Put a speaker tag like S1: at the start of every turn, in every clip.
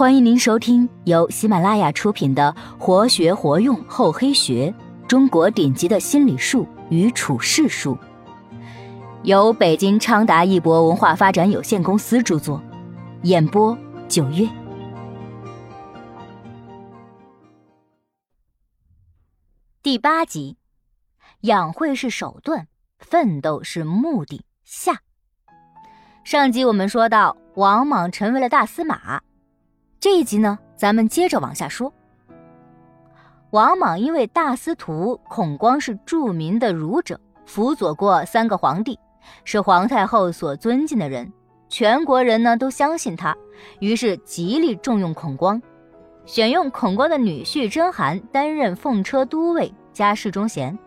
S1: 欢迎您收听由喜马拉雅出品的《活学活用厚黑学：中国顶级的心理术与处世术》，由北京昌达一博文化发展有限公司著作，演播九月。第八集，养晦是手段，奋斗是目的。下，上集我们说到，王莽成为了大司马。这一集呢，咱们接着往下说。王莽因为大司徒孔光是著名的儒者，辅佐过三个皇帝，是皇太后所尊敬的人，全国人呢都相信他，于是极力重用孔光，选用孔光的女婿甄邯担任奉车都尉加侍中衔。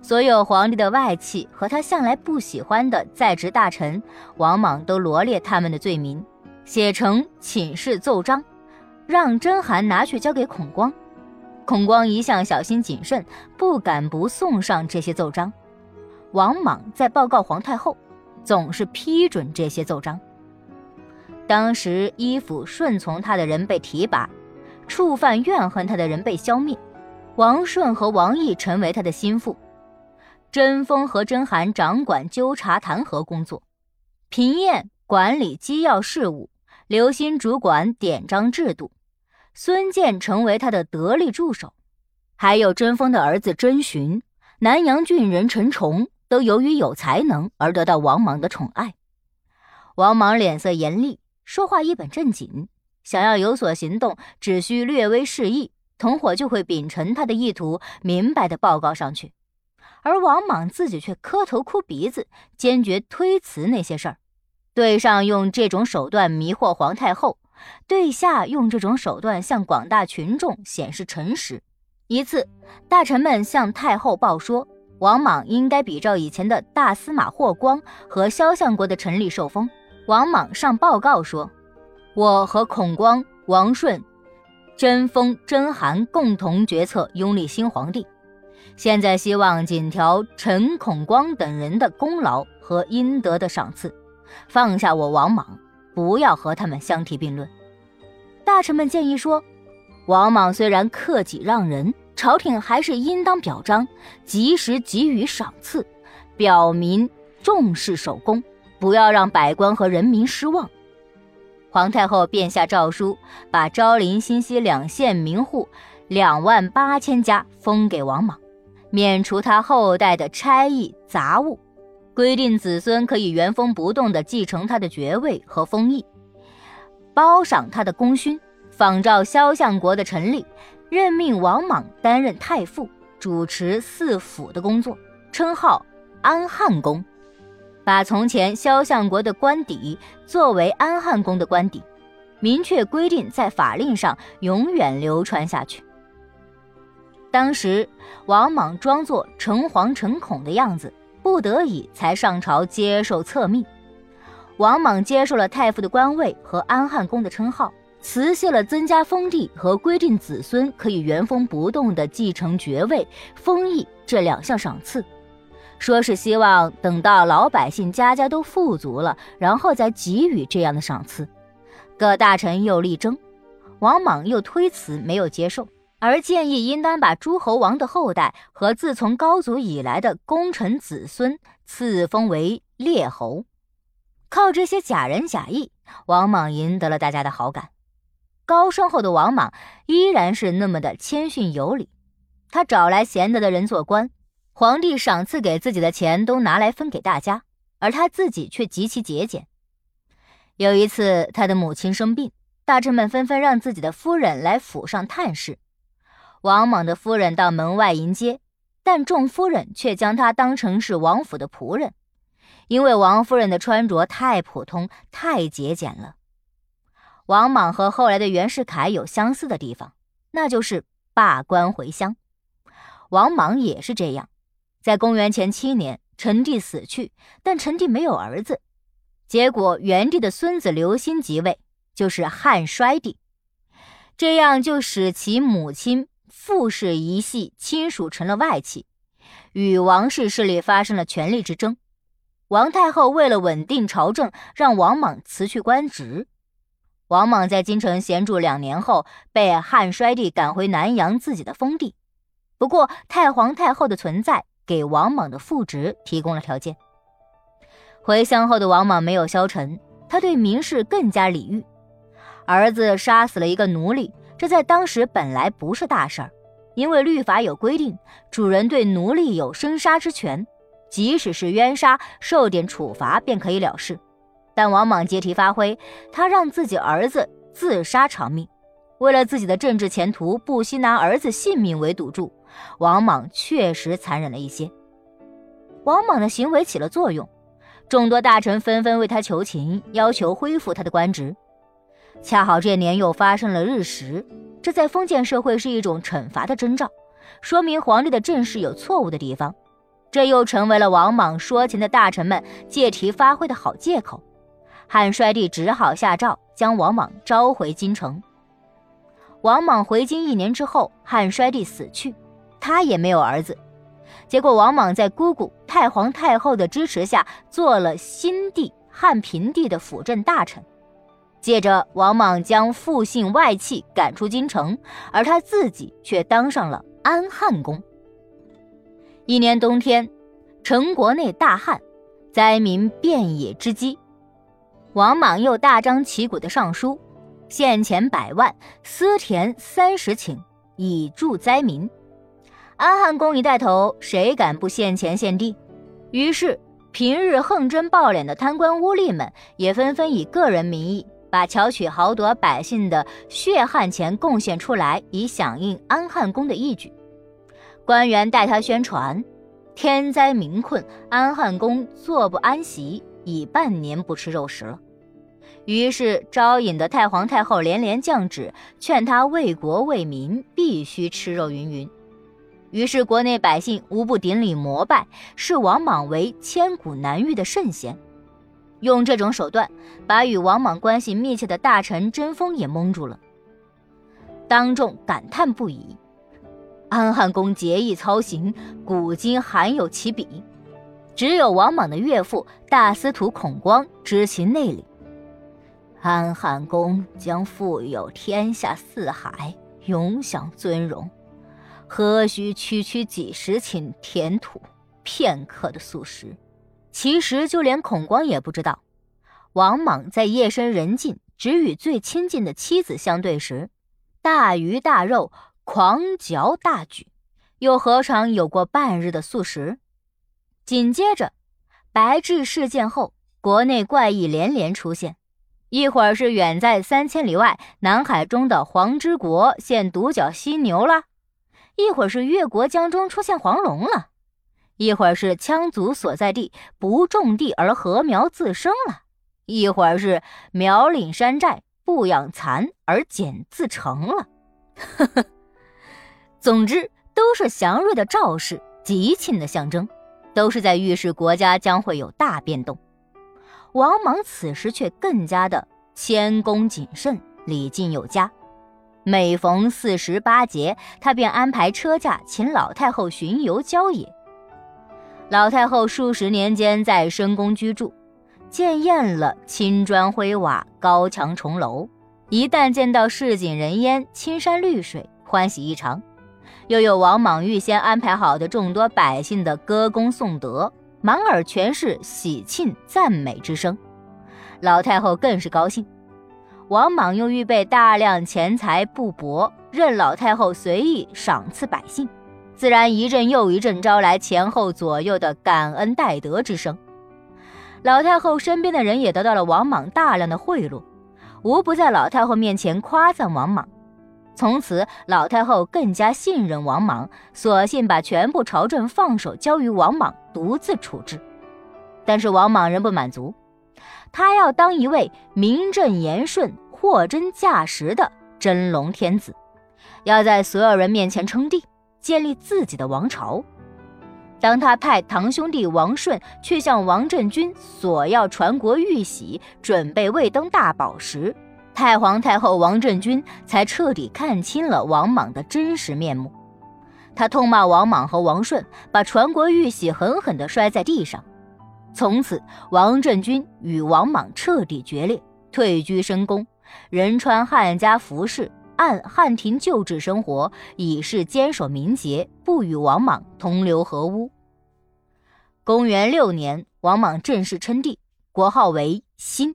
S1: 所有皇帝的外戚和他向来不喜欢的在职大臣，王莽都罗列他们的罪名。写成请示奏章，让甄嬛拿去交给孔光。孔光一向小心谨慎，不敢不送上这些奏章。王莽在报告皇太后，总是批准这些奏章。当时依附顺从他的人被提拔，触犯怨恨他的人被消灭。王顺和王毅成为他的心腹，甄封和甄邯掌管纠察弹劾工作，平晏管理机要事务。刘歆主管典章制度，孙建成为他的得力助手，还有甄封的儿子甄寻、南阳郡人陈崇，都由于有才能而得到王莽的宠爱。王莽脸色严厉，说话一本正经，想要有所行动，只需略微示意，同伙就会秉承他的意图，明白的报告上去。而王莽自己却磕头哭鼻子，坚决推辞那些事儿。对上用这种手段迷惑皇太后，对下用这种手段向广大群众显示诚实。一次，大臣们向太后报说，王莽应该比照以前的大司马霍光和萧相国的陈立受封。王莽上报告说：“我和孔光、王顺、甄封、甄邯共同决策拥立新皇帝，现在希望仅调陈、孔光等人的功劳和应得的赏赐。”放下我王莽，不要和他们相提并论。大臣们建议说，王莽虽然克己让人，朝廷还是应当表彰，及时给予赏赐，表明重视守功，不要让百官和人民失望。皇太后便下诏书，把昭陵、新西两县民户两万八千家封给王莽，免除他后代的差役杂物。规定子孙可以原封不动地继承他的爵位和封邑，褒赏他的功勋，仿照萧相国的陈立，任命王莽担任太傅，主持四府的工作，称号安汉公，把从前萧相国的官邸作为安汉公的官邸，明确规定在法令上永远流传下去。当时王莽装作诚惶诚恐的样子。不得已才上朝接受册命，王莽接受了太傅的官位和安汉公的称号，辞谢了增加封地和规定子孙可以原封不动地继承爵位、封邑这两项赏赐，说是希望等到老百姓家家都富足了，然后再给予这样的赏赐。各大臣又力争，王莽又推辞，没有接受。而建议应当把诸侯王的后代和自从高祖以来的功臣子孙赐封为列侯，靠这些假仁假义，王莽赢得了大家的好感。高升后的王莽依然是那么的谦逊有礼，他找来贤德的人做官，皇帝赏赐给自己的钱都拿来分给大家，而他自己却极其节俭。有一次，他的母亲生病，大臣们纷纷让自己的夫人来府上探视。王莽的夫人到门外迎接，但众夫人却将她当成是王府的仆人，因为王夫人的穿着太普通、太节俭了。王莽和后来的袁世凯有相似的地方，那就是罢官回乡。王莽也是这样。在公元前七年，陈帝死去，但陈帝没有儿子，结果元帝的孙子刘欣即位，就是汉衰帝，这样就使其母亲。傅氏一系亲属成了外戚，与王氏势力发生了权力之争。王太后为了稳定朝政，让王莽辞去官职。王莽在京城闲住两年后，被汉衰帝赶回南阳自己的封地。不过，太皇太后的存在给王莽的复职提供了条件。回乡后的王莽没有消沉，他对民事更加礼遇。儿子杀死了一个奴隶，这在当时本来不是大事儿，因为律法有规定，主人对奴隶有生杀之权，即使是冤杀，受点处罚便可以了事。但王莽借题发挥，他让自己儿子自杀偿命，为了自己的政治前途，不惜拿儿子性命为赌注。王莽确实残忍了一些，王莽的行为起了作用，众多大臣纷纷为他求情，要求恢复他的官职。恰好这年又发生了日食，这在封建社会是一种惩罚的征兆，说明皇帝的政事有错误的地方。这又成为了王莽说情的大臣们借题发挥的好借口。汉衰帝只好下诏将王莽召回京城。王莽回京一年之后，汉衰帝死去。他也没有儿子，结果王莽在姑姑太皇太后的支持下，做了新帝汉平帝的辅政大臣。接着，王莽将复姓外戚赶出京城，而他自己却当上了安汉公。一年冬天，城国内大旱，灾民遍野之饥。王莽又大张旗鼓的上书，献钱百万，私田三十顷，以助灾民。安汉公一带头，谁敢不献钱献地？于是，平日横征暴敛的贪官污吏们也纷纷以个人名义，把巧取豪夺百姓的血汗钱贡献出来，以响应安汉公的义举。官员代他宣传：天灾民困，安汉公坐不安席，已半年不吃肉食了。于是，招引的太皇太后连连降旨，劝他为国为民，必须吃肉云云。于是，国内百姓无不顶礼膜拜，视王莽为千古难遇的圣贤。用这种手段，把与王莽关系密切的大臣贞丰也蒙住了。当众感叹不已：“安汉公节义操行，古今罕有其比。只有王莽的岳父大司徒孔光知其内里。安汉公将富有天下四海，永享尊荣。”何须区区几十顷田土，片刻的素食？其实就连孔光也不知道，王莽在夜深人静，只与最亲近的妻子相对时，大鱼大肉，狂嚼大咀，又何尝有过半日的素食？紧接着，白雉事件后，国内怪异连连出现，一会儿是远在三千里外南海中的黄之国现独角犀牛了。一会儿是越国江中出现黄龙了，一会儿是羌族所在地不种地而禾苗自生了，一会儿是苗岭山寨不养蚕而茧自成了。呵呵，总之都是祥瑞的兆示，吉庆的象征，都是在预示国家将会有大变动。王莽此时却更加的谦恭谨慎，礼敬有加。每逢四时八节，他便安排车驾请老太后巡游郊野。老太后数十年间在深宫居住，见厌了青砖灰瓦、高墙重楼，一旦见到市井人烟、青山绿水，欢喜异常。又有王莽预先安排好的众多百姓的歌功颂德，满耳全是喜庆赞美之声，老太后更是高兴。王莽又预备大量钱财布帛，任老太后随意赏赐百姓，自然一阵又一阵招来前后左右的感恩戴德之声。老太后身边的人也得到了王莽大量的贿赂，无不在老太后面前夸赞王莽。从此，老太后更加信任王莽，索性把全部朝政放手交于王莽独自处置。但是王莽仍不满足。他要当一位名正言顺、货真价实的真龙天子，要在所有人面前称帝，建立自己的王朝。当他派堂兄弟王顺去向王振军索要传国玉玺，准备位登大宝时，太皇太后王振军才彻底看清了王莽的真实面目。他痛骂王莽和王顺，把传国玉玺狠狠地摔在地上。从此，王振军与王莽彻底决裂，退居深宫，人穿汉家服饰，按汉庭旧制生活，以示坚守名节，不与王莽同流合污。公元六年，王莽正式称帝，国号为新。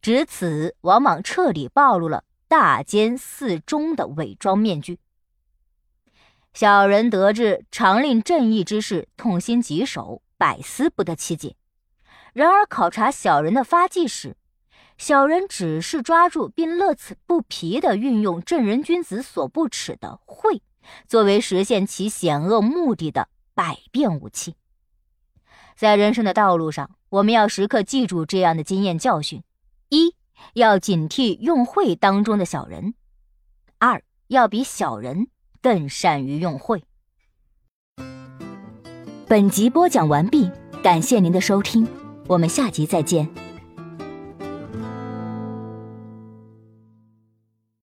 S1: 至此，王莽彻底暴露了大奸四忠的伪装面具。小人得志，常令正义之事，痛心疾首，百思不得其解。然而，考察小人的发迹时，小人只是抓住并乐此不疲地运用正人君子所不耻的贿，作为实现其险恶目的的百变武器。在人生的道路上，我们要时刻记住这样的经验教训：一要警惕用贿当中的小人；二要比小人更善于用贿。本集播讲完毕，感谢您的收听，我们下集再见。